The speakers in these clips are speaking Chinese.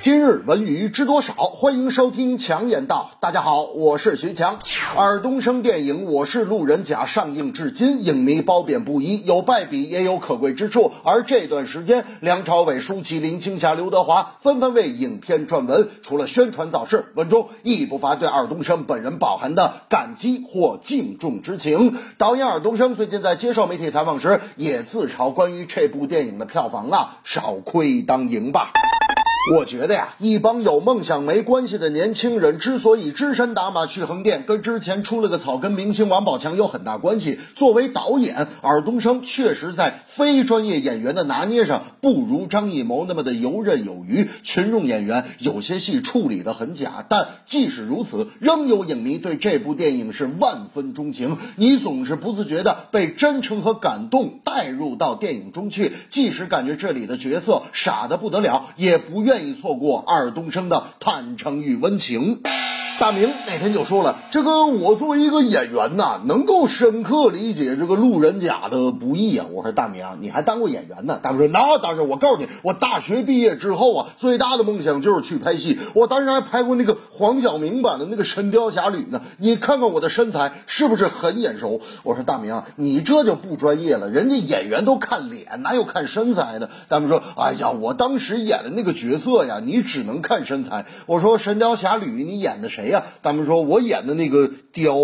今日文娱知多少？欢迎收听强言道。大家好，我是徐强。尔冬升电影《我是路人甲》上映至今，影迷褒贬不一，有败笔，也有可贵之处。而这段时间，梁朝伟、舒淇、林青霞、刘德华纷纷为影片撰文，除了宣传造势，文中亦不乏对尔冬升本人饱含的感激或敬重之情。导演尔冬升最近在接受媒体采访时，也自嘲关于这部电影的票房啊，少亏当赢吧。我觉得呀，一帮有梦想没关系的年轻人之所以只身打马去横店，跟之前出了个草根明星王宝强有很大关系。作为导演，尔冬升确实在非专业演员的拿捏上不如张艺谋那么的游刃有余。群众演员有些戏处理的很假，但即使如此，仍有影迷对这部电影是万分钟情。你总是不自觉的被真诚和感动带入到电影中去，即使感觉这里的角色傻的不得了，也不愿。愿意错过二冬升的坦诚与温情。大明那天就说了：“这个我作为一个演员呐，能够深刻理解这个路人甲的不易啊。”我说：“大明，你还当过演员呢？”大明说：“那当然，我告诉你，我大学毕业之后啊，最大的梦想就是去拍戏。我当时还拍过那个黄晓明版的那个《神雕侠侣》呢。你看看我的身材是不是很眼熟？”我说：“大明，你这就不专业了，人家演员都看脸，哪有看身材的？”大明说：“哎呀，我当时演的那个角色呀，你只能看身材。”我说：“《神雕侠侣》，你演的谁？”呀，他们说我演的那个雕。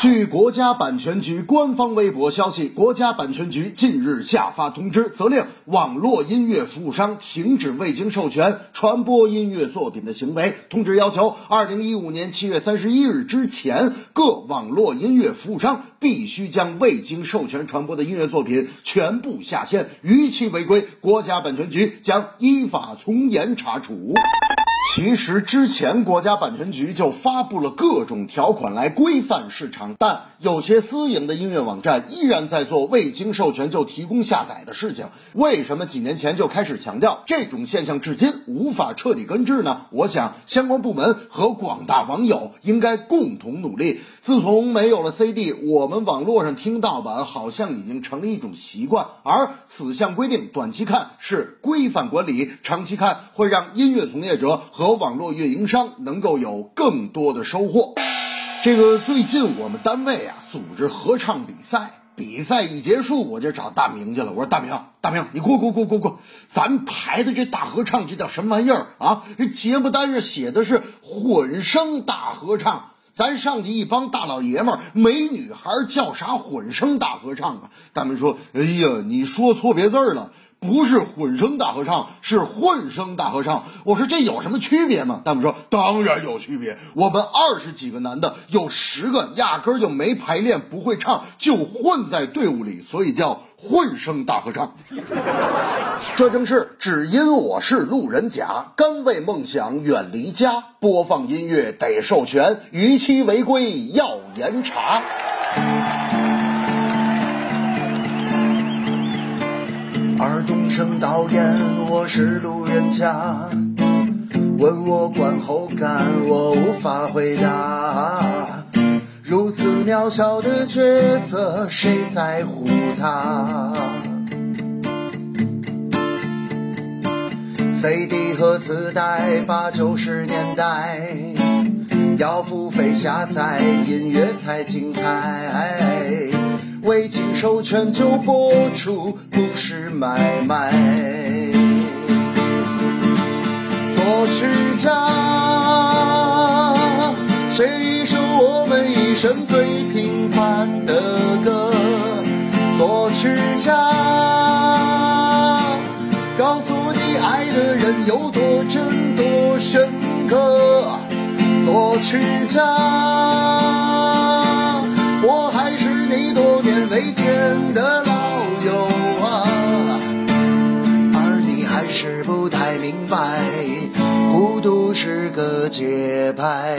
据国家版权局官方微博消息，国家版权局近日下发通知，责令网络音乐服务商停止未经授权传播音乐作品的行为。通知要求，二零一五年七月三十一日之前，各网络音乐服务商必须将未经授权传播的音乐作品全部下线，逾期违规，国家版权局将依法从严查处。其实之前国家版权局就发布了各种条款来规范市场，但有些私营的音乐网站依然在做未经授权就提供下载的事情。为什么几年前就开始强调这种现象至今无法彻底根治呢？我想相关部门和广大网友应该共同努力。自从没有了 CD，我们网络上听盗版好像已经成了一种习惯，而此项规定短期看是规范管理，长期看会让音乐从业者。和网络运营商能够有更多的收获。这个最近我们单位啊组织合唱比赛，比赛一结束我就找大明去了。我说大明，大明，你过过过过过，咱排的这大合唱这叫什么玩意儿啊？这节目单上写的是混声大合唱，咱上去一帮大老爷们儿没女孩叫啥混声大合唱啊？大明说：“哎呀，你说错别字了。”不是混声大合唱，是混声大合唱。我说这有什么区别吗？他们说当然有区别。我们二十几个男的，有十个压根儿就没排练，不会唱，就混在队伍里，所以叫混声大合唱。这正是只因我是路人甲，甘为梦想远离家。播放音乐得授权，逾期违规要严查。导演，我是路人甲。问我观后感，我无法回答。如此渺小的角色，谁在乎他？CD 和磁带，八九十年代，要付费下载，音乐才精彩。未经授权就播出，不是买卖。作曲家，写一首我们一生最平凡的歌。作曲家，告诉你爱的人有多真多深刻。作曲家。未见的老友啊，而你还是不太明白，孤独是个节拍。